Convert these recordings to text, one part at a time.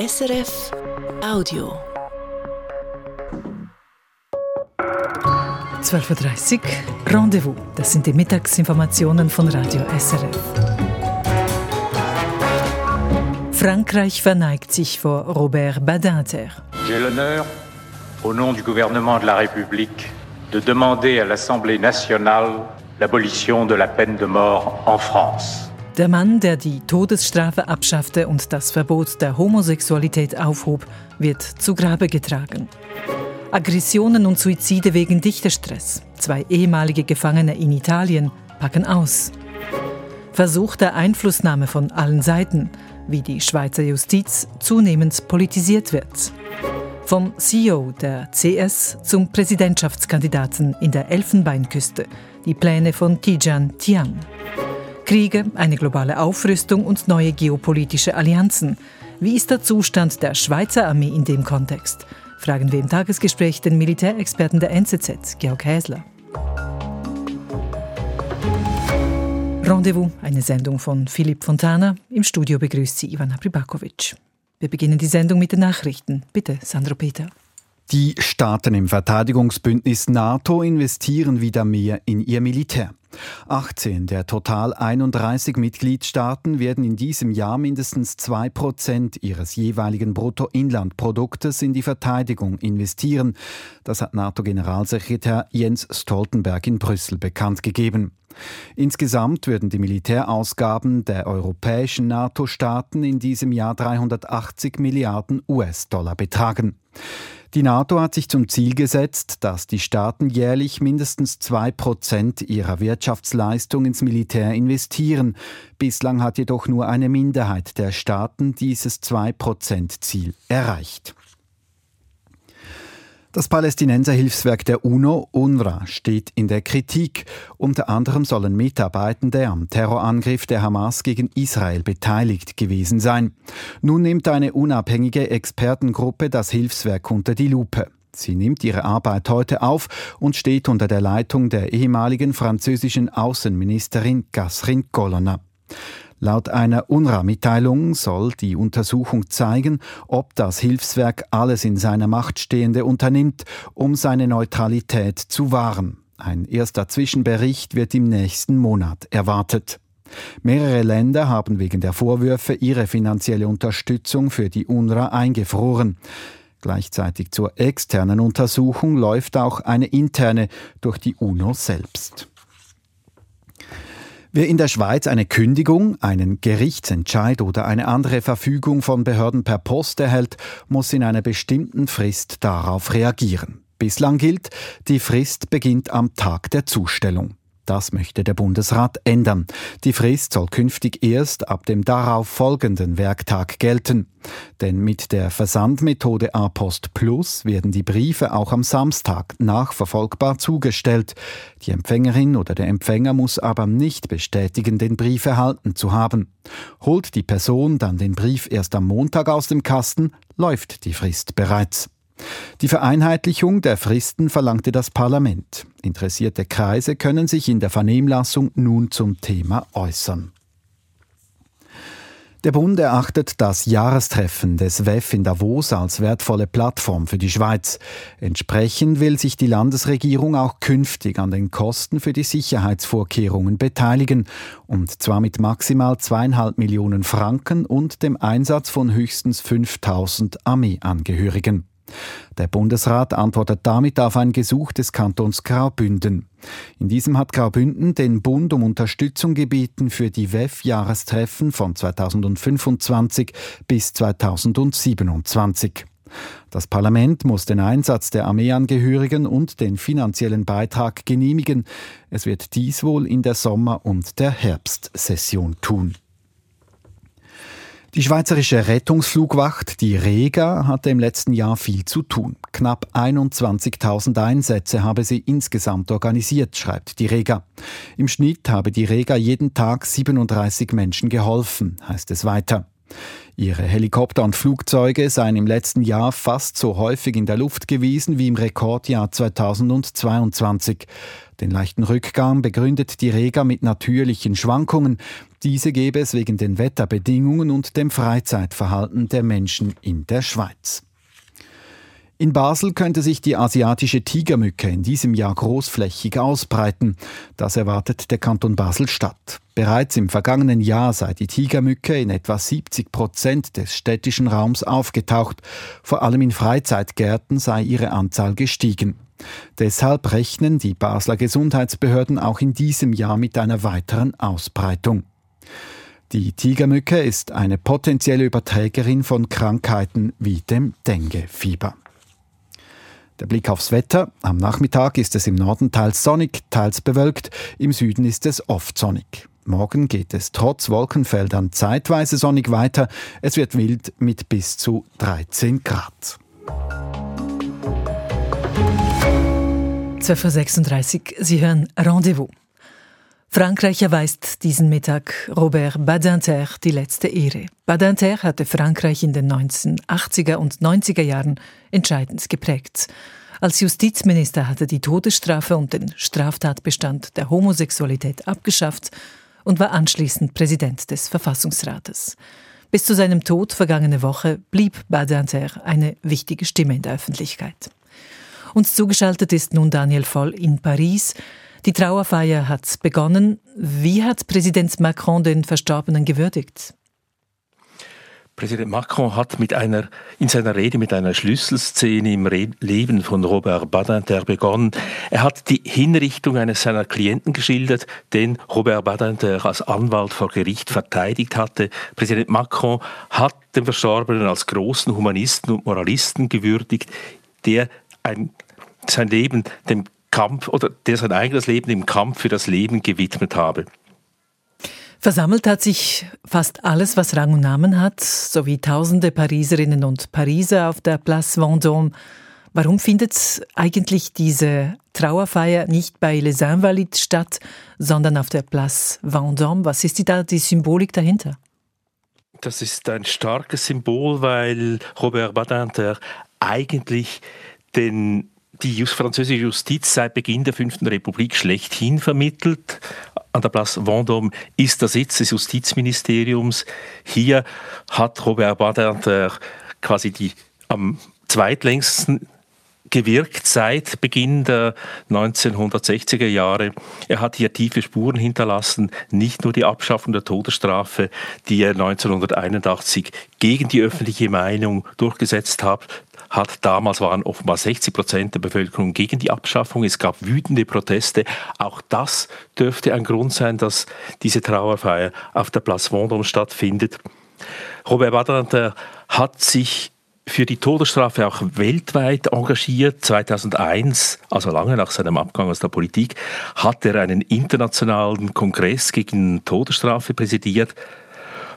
SRF Audio. 12.30 Uhr, Rendezvous. Das sind die Mittagsinformationen von Radio SRF. Frankreich verneigt sich vor Robert Badinter. J'ai l'honneur, au nom du gouvernement de la République, de demander à l'Assemblée nationale l'abolition de la peine de mort en France. Der Mann, der die Todesstrafe abschaffte und das Verbot der Homosexualität aufhob, wird zu Grabe getragen. Aggressionen und Suizide wegen Dichterstress. Zwei ehemalige Gefangene in Italien packen aus. Versuch der Einflussnahme von allen Seiten, wie die Schweizer Justiz zunehmend politisiert wird. Vom CEO der CS zum Präsidentschaftskandidaten in der Elfenbeinküste. Die Pläne von Tijan Tian. Kriege, eine globale Aufrüstung und neue geopolitische Allianzen. Wie ist der Zustand der Schweizer Armee in dem Kontext? Fragen wir im Tagesgespräch den Militärexperten der NZZ, Georg Häsler. Rendezvous, eine Sendung von Philipp Fontana. Im Studio begrüßt sie Ivana Pribakovic. Wir beginnen die Sendung mit den Nachrichten. Bitte, Sandro Peter. Die Staaten im Verteidigungsbündnis NATO investieren wieder mehr in ihr Militär. 18 der total 31 Mitgliedstaaten werden in diesem Jahr mindestens 2% ihres jeweiligen Bruttoinlandproduktes in die Verteidigung investieren. Das hat NATO-Generalsekretär Jens Stoltenberg in Brüssel bekannt gegeben. Insgesamt würden die Militärausgaben der europäischen NATO-Staaten in diesem Jahr 380 Milliarden US-Dollar betragen. Die NATO hat sich zum Ziel gesetzt, dass die Staaten jährlich mindestens zwei Prozent ihrer Wirtschaftsleistung ins Militär investieren. Bislang hat jedoch nur eine Minderheit der Staaten dieses zwei Prozent Ziel erreicht. Das Palästinenserhilfswerk der UNO, UNRWA, steht in der Kritik. Unter anderem sollen Mitarbeitende am Terrorangriff der Hamas gegen Israel beteiligt gewesen sein. Nun nimmt eine unabhängige Expertengruppe das Hilfswerk unter die Lupe. Sie nimmt ihre Arbeit heute auf und steht unter der Leitung der ehemaligen französischen Außenministerin Catherine Colonna. Laut einer UNRWA-Mitteilung soll die Untersuchung zeigen, ob das Hilfswerk alles in seiner Macht Stehende unternimmt, um seine Neutralität zu wahren. Ein erster Zwischenbericht wird im nächsten Monat erwartet. Mehrere Länder haben wegen der Vorwürfe ihre finanzielle Unterstützung für die UNRWA eingefroren. Gleichzeitig zur externen Untersuchung läuft auch eine interne durch die UNO selbst. Wer in der Schweiz eine Kündigung, einen Gerichtsentscheid oder eine andere Verfügung von Behörden per Post erhält, muss in einer bestimmten Frist darauf reagieren. Bislang gilt, die Frist beginnt am Tag der Zustellung. Das möchte der Bundesrat ändern. Die Frist soll künftig erst ab dem darauf folgenden Werktag gelten. Denn mit der Versandmethode A-Post Plus werden die Briefe auch am Samstag nachverfolgbar zugestellt. Die Empfängerin oder der Empfänger muss aber nicht bestätigen, den Brief erhalten zu haben. Holt die Person dann den Brief erst am Montag aus dem Kasten, läuft die Frist bereits. Die Vereinheitlichung der Fristen verlangte das Parlament. Interessierte Kreise können sich in der Vernehmlassung nun zum Thema äußern. Der Bund erachtet das Jahrestreffen des WEF in Davos als wertvolle Plattform für die Schweiz. Entsprechend will sich die Landesregierung auch künftig an den Kosten für die Sicherheitsvorkehrungen beteiligen, und zwar mit maximal zweieinhalb Millionen Franken und dem Einsatz von höchstens 5000 Armeeangehörigen. Der Bundesrat antwortet damit auf ein Gesuch des Kantons Graubünden. In diesem hat Graubünden den Bund um Unterstützung gebeten für die WEF-Jahrestreffen von 2025 bis 2027. Das Parlament muss den Einsatz der Armeeangehörigen und den finanziellen Beitrag genehmigen. Es wird dies wohl in der Sommer- und der Herbstsession tun. Die Schweizerische Rettungsflugwacht, die Rega, hatte im letzten Jahr viel zu tun. Knapp 21.000 Einsätze habe sie insgesamt organisiert, schreibt die Rega. Im Schnitt habe die Rega jeden Tag 37 Menschen geholfen, heißt es weiter. Ihre Helikopter und Flugzeuge seien im letzten Jahr fast so häufig in der Luft gewesen wie im Rekordjahr 2022. Den leichten Rückgang begründet die Rega mit natürlichen Schwankungen. Diese gäbe es wegen den Wetterbedingungen und dem Freizeitverhalten der Menschen in der Schweiz. In Basel könnte sich die asiatische Tigermücke in diesem Jahr großflächig ausbreiten. Das erwartet der Kanton Basel-Stadt. Bereits im vergangenen Jahr sei die Tigermücke in etwa 70 Prozent des städtischen Raums aufgetaucht. Vor allem in Freizeitgärten sei ihre Anzahl gestiegen. Deshalb rechnen die Basler Gesundheitsbehörden auch in diesem Jahr mit einer weiteren Ausbreitung. Die Tigermücke ist eine potenzielle Überträgerin von Krankheiten wie dem Dengue-Fieber. Der Blick aufs Wetter. Am Nachmittag ist es im Norden teils sonnig, teils bewölkt. Im Süden ist es oft sonnig. Morgen geht es trotz Wolkenfeldern zeitweise sonnig weiter. Es wird wild mit bis zu 13 Grad. 12.36 Uhr, Sie hören Rendezvous. Frankreich erweist diesen Mittag Robert Badinter die letzte Ehre. Badinter hatte Frankreich in den 1980er und 90er Jahren entscheidend geprägt. Als Justizminister hat er die Todesstrafe und den Straftatbestand der Homosexualität abgeschafft und war anschließend Präsident des Verfassungsrates. Bis zu seinem Tod vergangene Woche blieb Badinter eine wichtige Stimme in der Öffentlichkeit. Uns zugeschaltet ist nun Daniel Voll in Paris. Die Trauerfeier hat begonnen. Wie hat Präsident Macron den Verstorbenen gewürdigt? Präsident Macron hat mit einer, in seiner Rede mit einer Schlüsselszene im Re Leben von Robert Badinter begonnen. Er hat die Hinrichtung eines seiner Klienten geschildert, den Robert Badinter als Anwalt vor Gericht verteidigt hatte. Präsident Macron hat den Verstorbenen als großen Humanisten und Moralisten gewürdigt, der ein, sein Leben dem Kampf oder der sein eigenes Leben im Kampf für das Leben gewidmet habe. Versammelt hat sich fast alles, was Rang und Namen hat, sowie tausende Pariserinnen und Pariser auf der Place Vendôme. Warum findet eigentlich diese Trauerfeier nicht bei Les Invalides statt, sondern auf der Place Vendôme? Was ist die, da die Symbolik dahinter? Das ist ein starkes Symbol, weil Robert Badinter eigentlich den die französische Justiz seit Beginn der Fünften Republik schlechthin vermittelt. An der Place Vendôme ist der Sitz des Justizministeriums. Hier hat Robert Badinter quasi die am zweitlängsten gewirkt seit Beginn der 1960er Jahre. Er hat hier tiefe Spuren hinterlassen, nicht nur die Abschaffung der Todesstrafe, die er 1981 gegen die öffentliche Meinung durchgesetzt hat, hat. Damals waren offenbar 60 Prozent der Bevölkerung gegen die Abschaffung. Es gab wütende Proteste. Auch das dürfte ein Grund sein, dass diese Trauerfeier auf der Place Vendôme stattfindet. Robert Badinter hat sich für die Todesstrafe auch weltweit engagiert. 2001, also lange nach seinem Abgang aus der Politik, hat er einen internationalen Kongress gegen Todesstrafe präsidiert.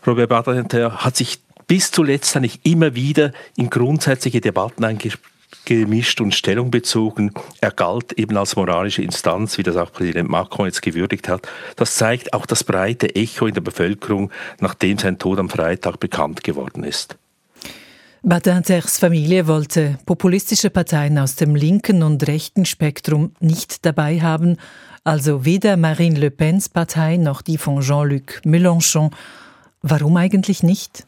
Robert Badinter hat sich bis zuletzt eigentlich immer wieder in grundsätzliche Debatten eingemischt und Stellung bezogen. Er galt eben als moralische Instanz, wie das auch Präsident Macron jetzt gewürdigt hat. Das zeigt auch das breite Echo in der Bevölkerung, nachdem sein Tod am Freitag bekannt geworden ist. Badinters Familie wollte populistische Parteien aus dem linken und rechten Spektrum nicht dabei haben, also weder Marine Le Pens Partei noch die von Jean-Luc Mélenchon. Warum eigentlich nicht?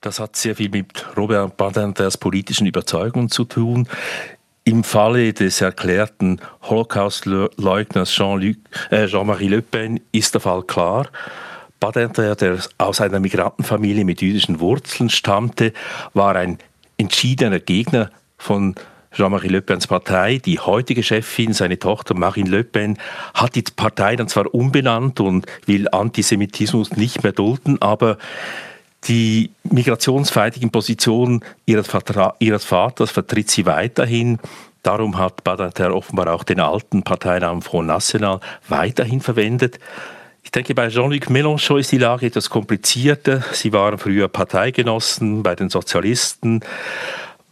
Das hat sehr viel mit Robert Badinters politischen Überzeugungen zu tun. Im Falle des erklärten Holocaust-Leugners Jean-Marie äh, Jean Le Pen ist der Fall klar. Badinter, der aus einer Migrantenfamilie mit jüdischen Wurzeln stammte, war ein entschiedener Gegner von Jean-Marie Le Pens Partei. Die heutige Chefin, seine Tochter Marine Le Pen, hat die Partei dann zwar umbenannt und will Antisemitismus nicht mehr dulden, aber die migrationsfeindlichen Positionen ihres, ihres Vaters vertritt sie weiterhin. Darum hat Badinter offenbar auch den alten Parteinamen Front National weiterhin verwendet. Ich denke, bei Jean-Luc Mélenchon ist die Lage etwas komplizierter. Sie waren früher Parteigenossen bei den Sozialisten.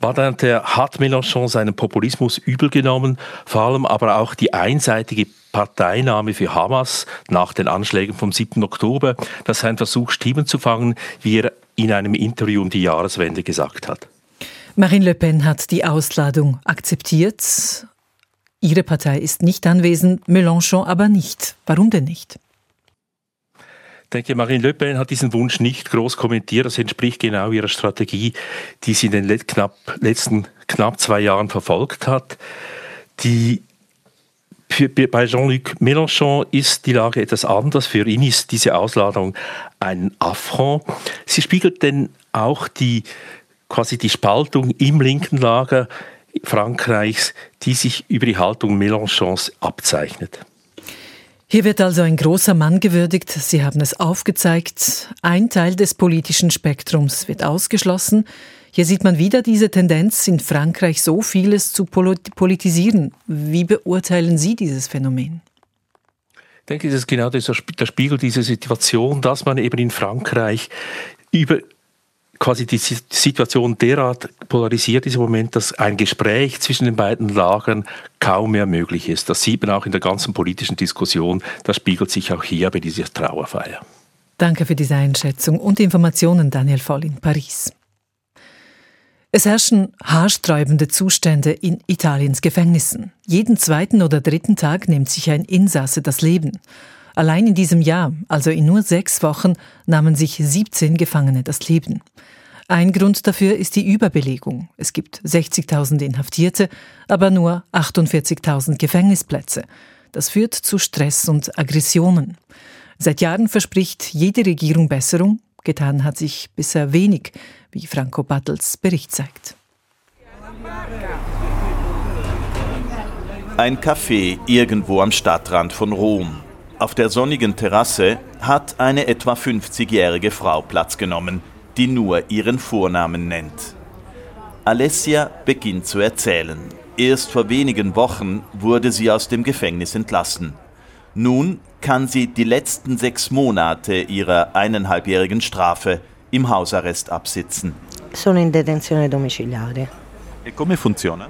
Badinter hat Mélenchon seinen Populismus übel genommen, vor allem aber auch die einseitige Parteinahme für Hamas nach den Anschlägen vom 7. Oktober. Das ist ein Versuch, Stimmen zu fangen, wie er in einem Interview um die Jahreswende gesagt hat. Marine Le Pen hat die Ausladung akzeptiert. Ihre Partei ist nicht anwesend, Mélenchon aber nicht. Warum denn nicht? Ich denke, Marine Le Pen hat diesen Wunsch nicht groß kommentiert. Das entspricht genau ihrer Strategie, die sie in den knapp, letzten knapp zwei Jahren verfolgt hat. Die bei Jean-Luc Mélenchon ist die Lage etwas anders. Für ihn ist diese Ausladung ein Affront. Sie spiegelt denn auch die, quasi die Spaltung im linken Lager Frankreichs, die sich über die Haltung Mélenchons abzeichnet. Hier wird also ein großer Mann gewürdigt. Sie haben es aufgezeigt. Ein Teil des politischen Spektrums wird ausgeschlossen. Hier sieht man wieder diese Tendenz, in Frankreich so vieles zu politisieren. Wie beurteilen Sie dieses Phänomen? Ich denke, das ist genau der Spiegel dieser Situation, dass man eben in Frankreich über quasi die Situation derart polarisiert ist im Moment, dass ein Gespräch zwischen den beiden Lagern kaum mehr möglich ist. Das sieht man auch in der ganzen politischen Diskussion. Das spiegelt sich auch hier bei dieser Trauerfeier. Danke für diese Einschätzung und Informationen, Daniel Voll in Paris. Es herrschen haarsträubende Zustände in Italiens Gefängnissen. Jeden zweiten oder dritten Tag nimmt sich ein Insasse das Leben. Allein in diesem Jahr, also in nur sechs Wochen, nahmen sich 17 Gefangene das Leben. Ein Grund dafür ist die Überbelegung. Es gibt 60.000 Inhaftierte, aber nur 48.000 Gefängnisplätze. Das führt zu Stress und Aggressionen. Seit Jahren verspricht jede Regierung Besserung, getan hat sich bisher wenig wie Franco Battels Bericht zeigt. Ein Café irgendwo am Stadtrand von Rom. Auf der sonnigen Terrasse hat eine etwa 50-jährige Frau Platz genommen, die nur ihren Vornamen nennt. Alessia beginnt zu erzählen. Erst vor wenigen Wochen wurde sie aus dem Gefängnis entlassen. Nun kann sie die letzten sechs Monate ihrer eineinhalbjährigen Strafe im Hausarrest absitzen. Sono in detenzione domiciliare. E come funziona?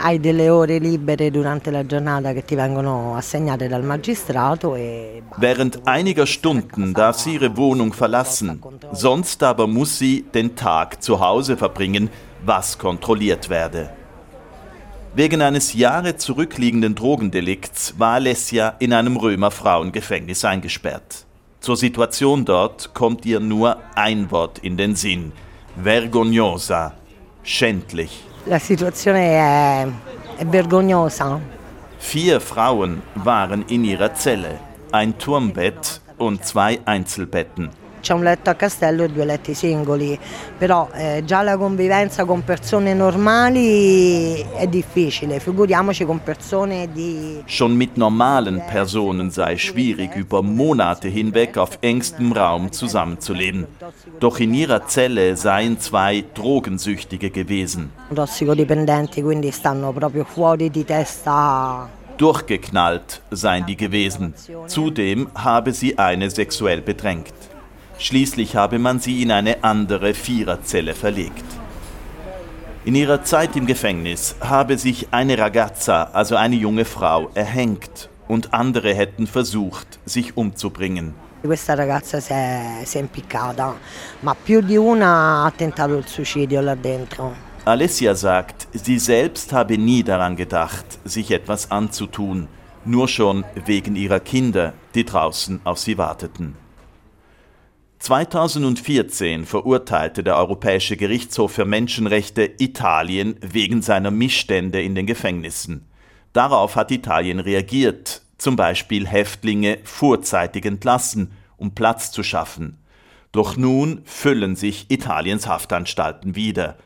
Hai delle ore libere durante la giornata che ti vengono assegnate dal magistrato e Während einiger Stunden darf sie ihre Wohnung verlassen, sonst aber muss sie den Tag zu Hause verbringen, was kontrolliert werde. Wegen eines Jahre zurückliegenden Drogendelikts war Alessia in einem Römer Frauengefängnis eingesperrt. Zur Situation dort kommt ihr nur ein Wort in den Sinn. Vergognosa. Schändlich. La situazione è, è vergognosa. Vier Frauen waren in ihrer Zelle. Ein Turmbett und zwei Einzelbetten. C'è un letto a castello e due letti singoli, però eh, già la convivenza con persone normali è difficile, figuriamoci con persone di... Schon mit normalen Personen sei schwierig, über Monate hinweg auf engstem Raum zusammenzuleben. Doch in ihrer Zelle seien zwei Drogensüchtige gewesen. Tossicodipendenti, quindi stanno proprio fuori di testa Durchgeknallt seien die gewesen. Zudem habe sie eine sexuell bedrängt. Schließlich habe man sie in eine andere Viererzelle verlegt. In ihrer Zeit im Gefängnis habe sich eine Ragazza, also eine junge Frau, erhängt und andere hätten versucht, sich umzubringen. Questa ragazza si è, si è impiccata, ma più di una ha tentato il suicidio là dentro. Alessia sagt, sie selbst habe nie daran gedacht, sich etwas anzutun, nur schon wegen ihrer Kinder, die draußen auf sie warteten. 2014 verurteilte der Europäische Gerichtshof für Menschenrechte Italien wegen seiner Missstände in den Gefängnissen. Darauf hat Italien reagiert, zum Beispiel Häftlinge vorzeitig entlassen, um Platz zu schaffen. Doch nun füllen sich Italiens Haftanstalten wieder.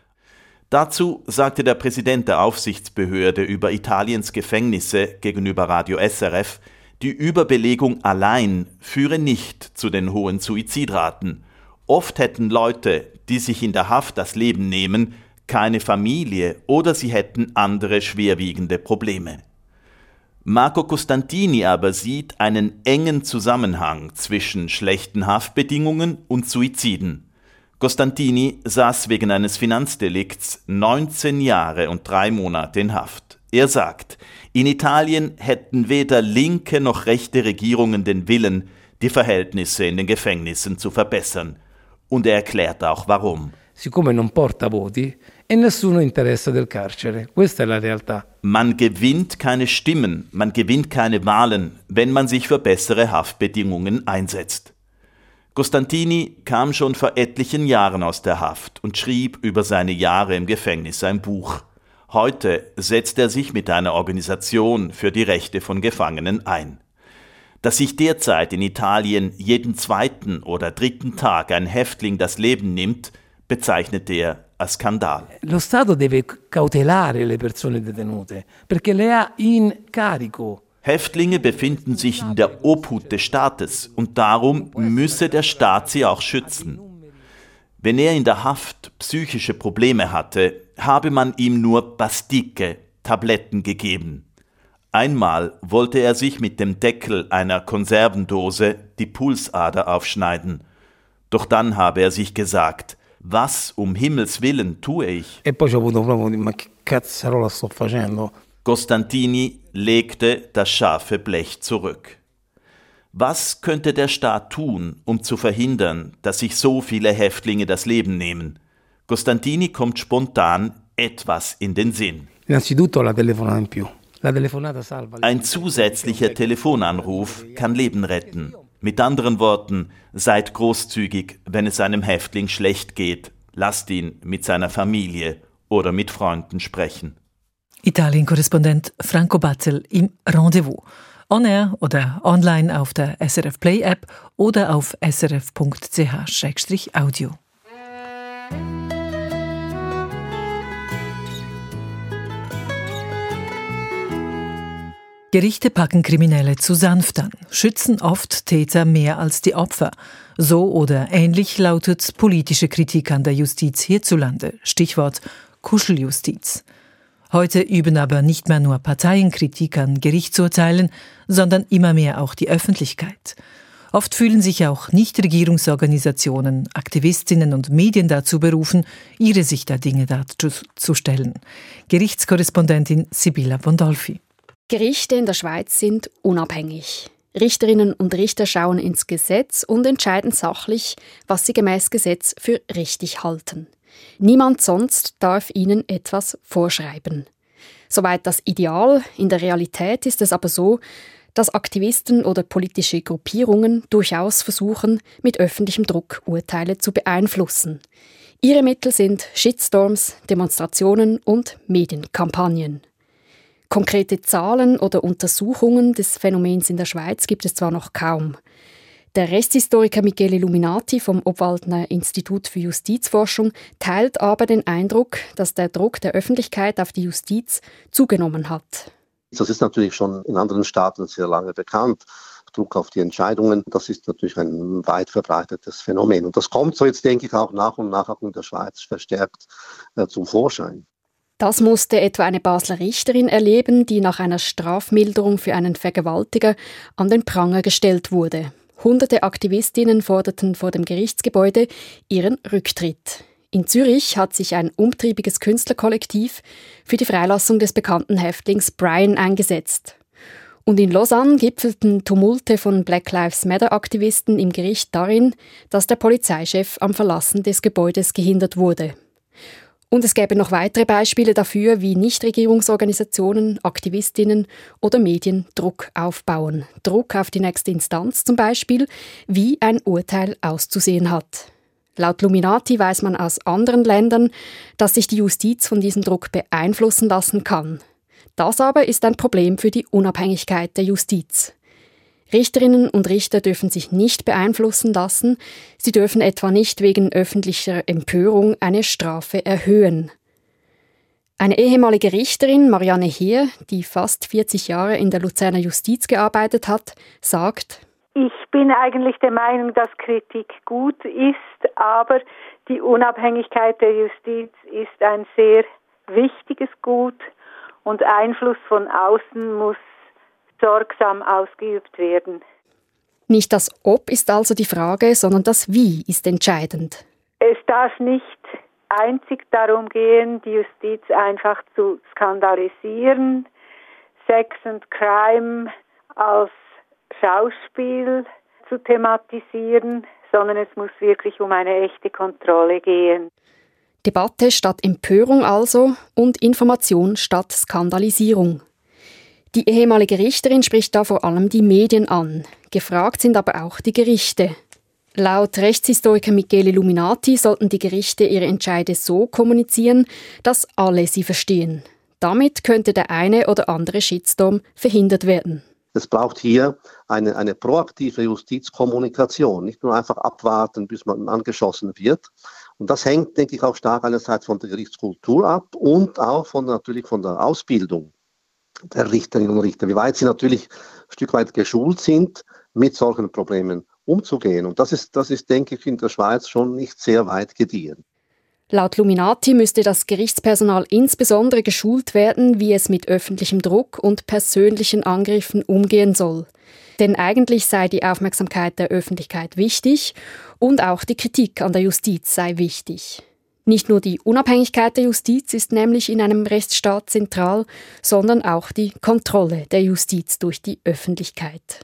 Dazu sagte der Präsident der Aufsichtsbehörde über Italiens Gefängnisse gegenüber Radio SRF, die Überbelegung allein führe nicht zu den hohen Suizidraten. Oft hätten Leute, die sich in der Haft das Leben nehmen, keine Familie oder sie hätten andere schwerwiegende Probleme. Marco Costantini aber sieht einen engen Zusammenhang zwischen schlechten Haftbedingungen und Suiziden. Costantini saß wegen eines Finanzdelikts 19 Jahre und drei Monate in Haft. Er sagt, in Italien hätten weder linke noch rechte Regierungen den Willen, die Verhältnisse in den Gefängnissen zu verbessern. Und er erklärt auch warum. Siccome non porta voti e nessuno interessa del carcere. Questa è la realtà. Man gewinnt keine Stimmen, man gewinnt keine Wahlen, wenn man sich für bessere Haftbedingungen einsetzt. Costantini kam schon vor etlichen Jahren aus der Haft und schrieb über seine Jahre im Gefängnis ein Buch. Heute setzt er sich mit einer Organisation für die Rechte von Gefangenen ein. Dass sich derzeit in Italien jeden zweiten oder dritten Tag ein Häftling das Leben nimmt, bezeichnet er als Skandal. Lo Stato deve cautelare le persone detenute, perché le ha in carico. Häftlinge befinden sich in der Obhut des Staates und darum müsse der Staat sie auch schützen. Wenn er in der Haft psychische Probleme hatte, habe man ihm nur Bastike, Tabletten gegeben. Einmal wollte er sich mit dem Deckel einer Konservendose die Pulsader aufschneiden. Doch dann habe er sich gesagt, was um Himmels willen tue ich? E? Costantini legte das scharfe Blech zurück. Was könnte der Staat tun, um zu verhindern, dass sich so viele Häftlinge das Leben nehmen? Costantini kommt spontan etwas in den Sinn. Ein zusätzlicher Telefonanruf kann Leben retten. Mit anderen Worten, seid großzügig, wenn es einem Häftling schlecht geht. Lasst ihn mit seiner Familie oder mit Freunden sprechen. Italien-Korrespondent Franco Batzel im Rendezvous on-air oder online auf der SRF Play App oder auf srf.ch-audio. Gerichte packen Kriminelle zu sanft an, schützen oft Täter mehr als die Opfer. So oder ähnlich lautet politische Kritik an der Justiz hierzulande. Stichwort Kuscheljustiz. Heute üben aber nicht mehr nur Parteien Kritik an Gerichtsurteilen, sondern immer mehr auch die Öffentlichkeit. Oft fühlen sich auch Nichtregierungsorganisationen, Aktivistinnen und Medien dazu berufen, ihre Sicht der Dinge darzustellen. Gerichtskorrespondentin Sibylla Bondolfi. Gerichte in der Schweiz sind unabhängig. Richterinnen und Richter schauen ins Gesetz und entscheiden sachlich, was sie gemäß Gesetz für richtig halten. Niemand sonst darf ihnen etwas vorschreiben. Soweit das Ideal, in der Realität ist es aber so, dass Aktivisten oder politische Gruppierungen durchaus versuchen, mit öffentlichem Druck Urteile zu beeinflussen. Ihre Mittel sind Shitstorms, Demonstrationen und Medienkampagnen. Konkrete Zahlen oder Untersuchungen des Phänomens in der Schweiz gibt es zwar noch kaum. Der Rechtshistoriker Michele Illuminati vom Obwaldner Institut für Justizforschung teilt aber den Eindruck, dass der Druck der Öffentlichkeit auf die Justiz zugenommen hat. Das ist natürlich schon in anderen Staaten sehr lange bekannt. Druck auf die Entscheidungen, das ist natürlich ein weit verbreitetes Phänomen. Und das kommt so jetzt, denke ich, auch nach und nach auch in der Schweiz verstärkt äh, zum Vorschein. Das musste etwa eine Basler Richterin erleben, die nach einer Strafmilderung für einen Vergewaltiger an den Pranger gestellt wurde. Hunderte Aktivistinnen forderten vor dem Gerichtsgebäude ihren Rücktritt. In Zürich hat sich ein umtriebiges Künstlerkollektiv für die Freilassung des bekannten Häftlings Brian eingesetzt. Und in Lausanne gipfelten Tumulte von Black Lives Matter-Aktivisten im Gericht darin, dass der Polizeichef am Verlassen des Gebäudes gehindert wurde. Und es gäbe noch weitere Beispiele dafür, wie Nichtregierungsorganisationen, Aktivistinnen oder Medien Druck aufbauen. Druck auf die nächste Instanz zum Beispiel, wie ein Urteil auszusehen hat. Laut Luminati weiß man aus anderen Ländern, dass sich die Justiz von diesem Druck beeinflussen lassen kann. Das aber ist ein Problem für die Unabhängigkeit der Justiz. Richterinnen und Richter dürfen sich nicht beeinflussen lassen, sie dürfen etwa nicht wegen öffentlicher Empörung eine Strafe erhöhen. Eine ehemalige Richterin, Marianne Heer, die fast 40 Jahre in der Luzerner Justiz gearbeitet hat, sagt, ich bin eigentlich der Meinung, dass Kritik gut ist, aber die Unabhängigkeit der Justiz ist ein sehr wichtiges Gut und Einfluss von außen muss sorgsam ausgeübt werden. Nicht das Ob ist also die Frage, sondern das Wie ist entscheidend. Es darf nicht einzig darum gehen, die Justiz einfach zu skandalisieren, Sex and Crime als Schauspiel zu thematisieren, sondern es muss wirklich um eine echte Kontrolle gehen. Debatte statt Empörung also und Information statt Skandalisierung. Die ehemalige Richterin spricht da vor allem die Medien an. Gefragt sind aber auch die Gerichte. Laut Rechtshistoriker Michele Luminati sollten die Gerichte ihre Entscheide so kommunizieren, dass alle sie verstehen. Damit könnte der eine oder andere Shitstorm verhindert werden. Es braucht hier eine, eine proaktive Justizkommunikation, nicht nur einfach abwarten, bis man angeschossen wird. Und das hängt, denke ich, auch stark einerseits von der Gerichtskultur ab und auch von, natürlich von der Ausbildung der Richterinnen und Richter, wie weit sie natürlich ein Stück weit geschult sind, mit solchen Problemen umzugehen. Und das ist, das ist, denke ich, in der Schweiz schon nicht sehr weit gediehen. Laut Luminati müsste das Gerichtspersonal insbesondere geschult werden, wie es mit öffentlichem Druck und persönlichen Angriffen umgehen soll. Denn eigentlich sei die Aufmerksamkeit der Öffentlichkeit wichtig und auch die Kritik an der Justiz sei wichtig. Nicht nur die Unabhängigkeit der Justiz ist nämlich in einem Rechtsstaat zentral, sondern auch die Kontrolle der Justiz durch die Öffentlichkeit.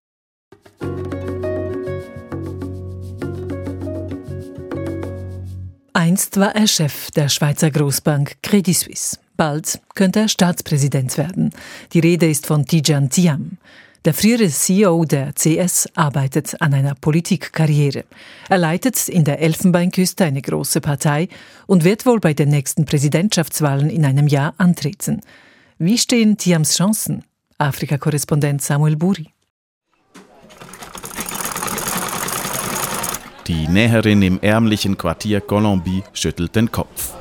Einst war er Chef der Schweizer Großbank Credit Suisse. Bald könnte er Staatspräsident werden. Die Rede ist von Tijan Tiam. Der frühere CEO der CS arbeitet an einer Politikkarriere. Er leitet in der Elfenbeinküste eine große Partei und wird wohl bei den nächsten Präsidentschaftswahlen in einem Jahr antreten. Wie stehen Tiams Chancen? Afrika-Korrespondent Samuel Buri. Die Näherin im ärmlichen Quartier Colombie schüttelt den Kopf.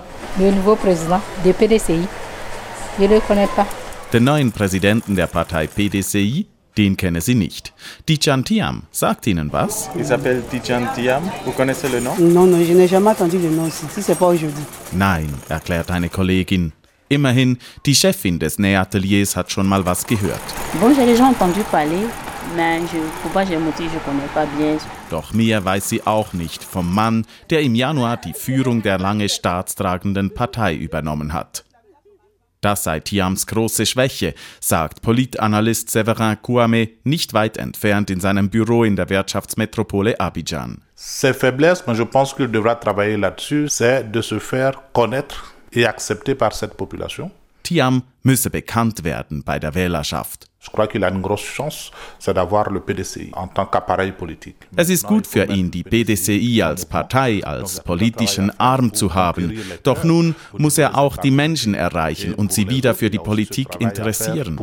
Den neuen Präsidenten der Partei PDCI, den kenne sie nicht. Dijan Tiam sagt Ihnen was? Il s'appelle Dijan Tiam. Vous connaissez le nom? Non, non, je n'ai jamais entendu le nom. Si c'est pas aujourd'hui. Nein, erklärt eine Kollegin. Immerhin, die Chefin des Nähateliers hat schon mal was gehört. Bon, j'ai déjà entendu parler. Doch mehr weiß sie auch nicht vom Mann, der im Januar die Führung der lange staatstragenden Partei übernommen hat. Das sei Tiams große Schwäche, sagt Politanalyst Severin Kouame nicht weit entfernt in seinem Büro in der Wirtschaftsmetropole Abidjan. Ses faiblesses, mais je pense qu'il devra travailler là-dessus, c'est de se faire connaître et accepté par cette population. Tiam müsse bekannt werden bei der Wählerschaft. Je crois qu'il a une grosse chance, c'est d'avoir le PDCI en tant qu'appareil politique. Es ist gut für ihn, die PDCI als Partei, als politischen Arm zu haben. Doch nun muss er auch die Menschen erreichen und sie wieder für die Politik interessieren.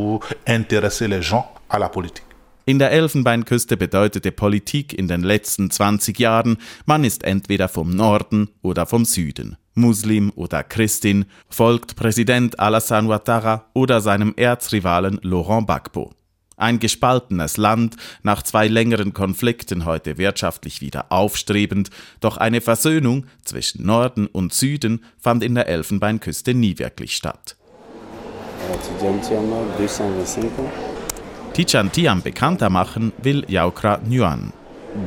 In der Elfenbeinküste bedeutete Politik in den letzten 20 Jahren, man ist entweder vom Norden oder vom Süden. Muslim oder Christin, folgt Präsident Alassane Ouattara oder seinem Erzrivalen Laurent Gbagbo. Ein gespaltenes Land, nach zwei längeren Konflikten heute wirtschaftlich wieder aufstrebend, doch eine Versöhnung zwischen Norden und Süden fand in der Elfenbeinküste nie wirklich statt. Tichan Tiam bekannter machen will Yaukra Nguyen.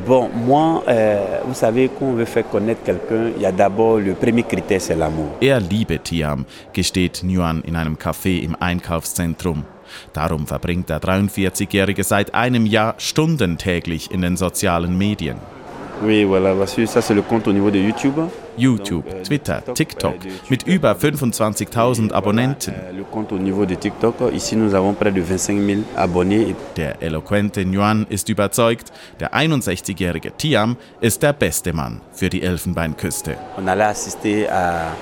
Bon, moi, euh, vous savez, quand on veut faire connaître quelqu'un, il y a d'abord le premier critère, c'est l'amour. Er liebe Tiam, gesteht Nguyen in einem Café im Einkaufszentrum. Darum verbringt der 43-Jährige seit einem Jahr Stunden täglich in den sozialen Medien. Oui, voilà, ça c'est le compte au niveau de YouTube. YouTube, Twitter, TikTok mit über 25.000 Abonnenten. Le compte au niveau de TikTok, ici nous avons près de 25 000 abonnés. Der eloquente Nguyen ist überzeugt, der 61-jährige Tiam ist der beste Mann für die Elfenbeinküste. On allait assister à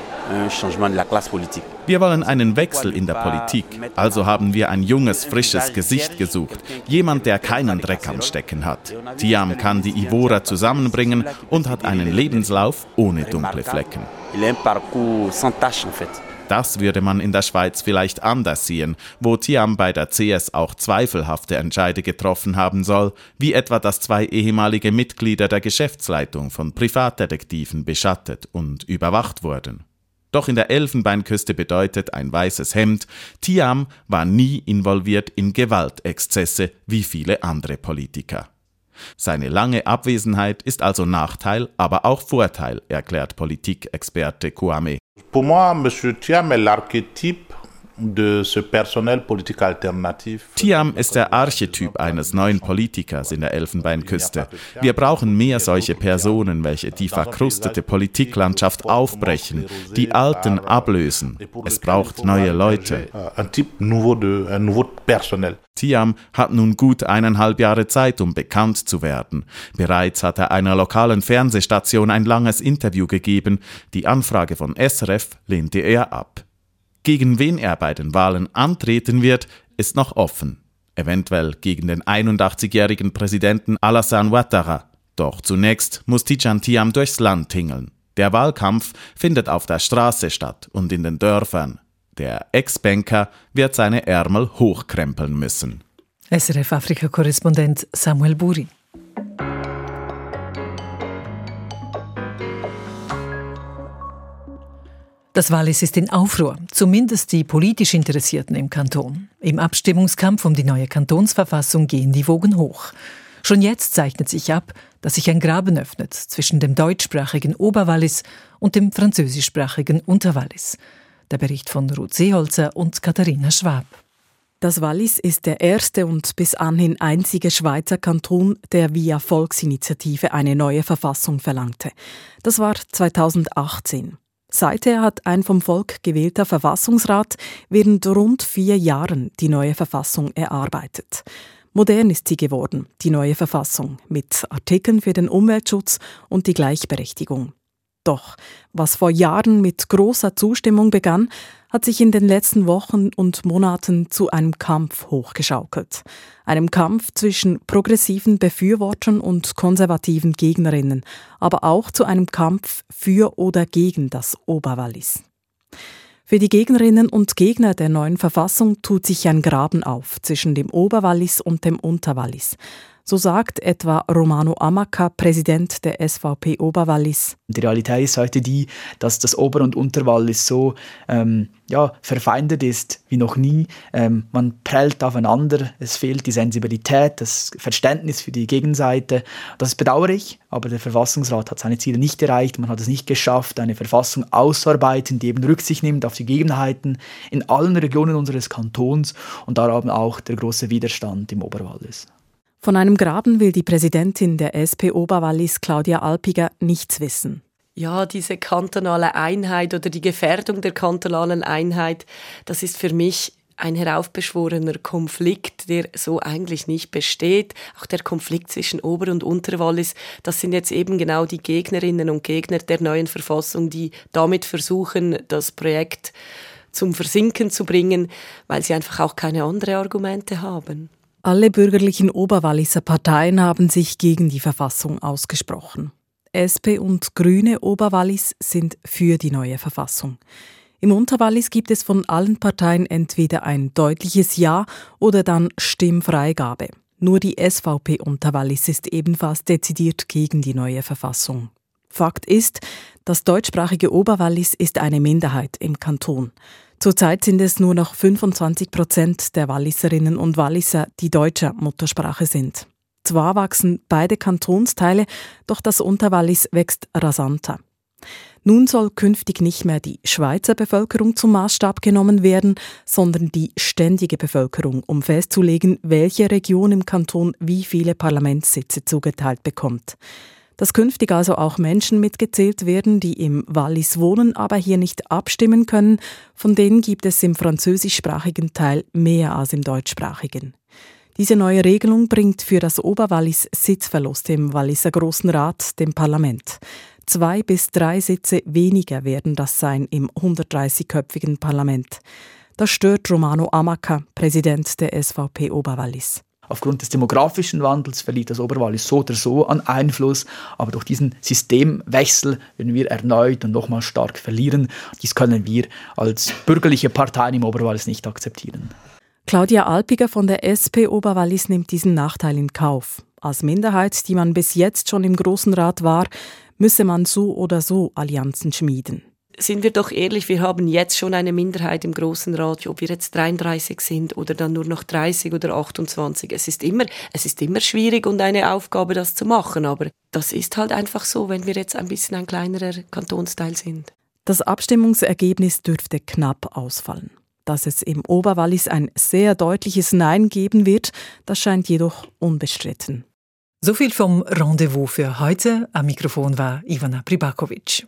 Wir wollen einen Wechsel in der Politik, also haben wir ein junges, frisches Gesicht gesucht, jemand, der keinen Dreck am Stecken hat. Tiam kann die Ivora zusammenbringen und hat einen Lebenslauf ohne dunkle Flecken. Das würde man in der Schweiz vielleicht anders sehen, wo Tiam bei der CS auch zweifelhafte Entscheide getroffen haben soll, wie etwa, dass zwei ehemalige Mitglieder der Geschäftsleitung von Privatdetektiven beschattet und überwacht wurden. Doch in der Elfenbeinküste bedeutet ein weißes Hemd, Tiam war nie involviert in Gewaltexzesse wie viele andere Politiker. Seine lange Abwesenheit ist also Nachteil, aber auch Vorteil, erklärt Politikexperte Kouame. Pour moi, M. Thiam est l'archétype Tiam ist der Archetyp eines neuen Politikers in der Elfenbeinküste. Wir brauchen mehr solche Personen, welche die verkrustete Politiklandschaft aufbrechen, die Alten ablösen. Es braucht neue Leute. Tiam hat nun gut eineinhalb Jahre Zeit, um bekannt zu werden. Bereits hat er einer lokalen Fernsehstation ein langes Interview gegeben. Die Anfrage von SRF lehnte er ab. Gegen wen er bei den Wahlen antreten wird, ist noch offen. Eventuell gegen den 81-jährigen Präsidenten Alassane Ouattara. Doch zunächst muss Tijan Tiam durchs Land tingeln. Der Wahlkampf findet auf der Straße statt und in den Dörfern. Der Ex-Banker wird seine Ärmel hochkrempeln müssen. SRF Afrika-Korrespondent Samuel Buri. Das Wallis ist in Aufruhr, zumindest die politisch Interessierten im Kanton. Im Abstimmungskampf um die neue Kantonsverfassung gehen die Wogen hoch. Schon jetzt zeichnet sich ab, dass sich ein Graben öffnet zwischen dem deutschsprachigen Oberwallis und dem französischsprachigen Unterwallis. Der Bericht von Ruth Seeholzer und Katharina Schwab. Das Wallis ist der erste und bis anhin einzige Schweizer Kanton, der via Volksinitiative eine neue Verfassung verlangte. Das war 2018. Seither hat ein vom Volk gewählter Verfassungsrat während rund vier Jahren die neue Verfassung erarbeitet. Modern ist sie geworden, die neue Verfassung, mit Artikeln für den Umweltschutz und die Gleichberechtigung. Doch was vor Jahren mit großer Zustimmung begann, hat sich in den letzten Wochen und Monaten zu einem Kampf hochgeschaukelt. Einem Kampf zwischen progressiven Befürwortern und konservativen Gegnerinnen, aber auch zu einem Kampf für oder gegen das Oberwallis. Für die Gegnerinnen und Gegner der neuen Verfassung tut sich ein Graben auf zwischen dem Oberwallis und dem Unterwallis. So sagt etwa Romano Amaka, Präsident der SVP Oberwallis. Die Realität ist heute die, dass das Ober- und Unterwallis so ähm, ja, verfeindet ist wie noch nie. Ähm, man prellt aufeinander, es fehlt die Sensibilität, das Verständnis für die Gegenseite. Das bedauere ich, aber der Verfassungsrat hat seine Ziele nicht erreicht. Man hat es nicht geschafft, eine Verfassung auszuarbeiten, die eben Rücksicht nimmt auf die Gegebenheiten in allen Regionen unseres Kantons und darum auch der große Widerstand im Oberwallis. Von einem Graben will die Präsidentin der SP Oberwallis, Claudia Alpiger, nichts wissen. Ja, diese kantonale Einheit oder die Gefährdung der kantonalen Einheit, das ist für mich ein heraufbeschworener Konflikt, der so eigentlich nicht besteht. Auch der Konflikt zwischen Ober- und Unterwallis, das sind jetzt eben genau die Gegnerinnen und Gegner der neuen Verfassung, die damit versuchen, das Projekt zum Versinken zu bringen, weil sie einfach auch keine anderen Argumente haben. Alle bürgerlichen Oberwalliser Parteien haben sich gegen die Verfassung ausgesprochen. SP und Grüne Oberwallis sind für die neue Verfassung. Im Unterwallis gibt es von allen Parteien entweder ein deutliches Ja oder dann Stimmfreigabe. Nur die SVP Unterwallis ist ebenfalls dezidiert gegen die neue Verfassung. Fakt ist, das deutschsprachige Oberwallis ist eine Minderheit im Kanton. Zurzeit sind es nur noch 25 Prozent der Walliserinnen und Walliser, die deutscher Muttersprache sind. Zwar wachsen beide Kantonsteile, doch das Unterwallis wächst rasanter. Nun soll künftig nicht mehr die Schweizer Bevölkerung zum Maßstab genommen werden, sondern die ständige Bevölkerung, um festzulegen, welche Region im Kanton wie viele Parlamentssitze zugeteilt bekommt dass künftig also auch Menschen mitgezählt werden, die im Wallis wohnen, aber hier nicht abstimmen können. Von denen gibt es im französischsprachigen Teil mehr als im deutschsprachigen. Diese neue Regelung bringt für das Oberwallis Sitzverlust im Walliser Großen Rat, dem Parlament. Zwei bis drei Sitze weniger werden das sein im 130-köpfigen Parlament. Das stört Romano Amaka, Präsident der SVP Oberwallis. Aufgrund des demografischen Wandels verliert das Oberwallis so oder so an Einfluss, aber durch diesen Systemwechsel werden wir erneut und nochmal stark verlieren. Dies können wir als bürgerliche Parteien im Oberwallis nicht akzeptieren. Claudia Alpiger von der SP Oberwallis nimmt diesen Nachteil in Kauf. Als Minderheit, die man bis jetzt schon im Großen Rat war, müsse man so oder so Allianzen schmieden sind wir doch ehrlich, wir haben jetzt schon eine Minderheit im Großen Rat, ob wir jetzt 33 sind oder dann nur noch 30 oder 28. Es ist immer, es ist immer schwierig und eine Aufgabe, das zu machen, aber das ist halt einfach so, wenn wir jetzt ein bisschen ein kleinerer Kantonsteil sind. Das Abstimmungsergebnis dürfte knapp ausfallen. Dass es im Oberwallis ein sehr deutliches Nein geben wird, das scheint jedoch unbestritten. So viel vom Rendezvous für heute. Am Mikrofon war Ivana Pribakovic.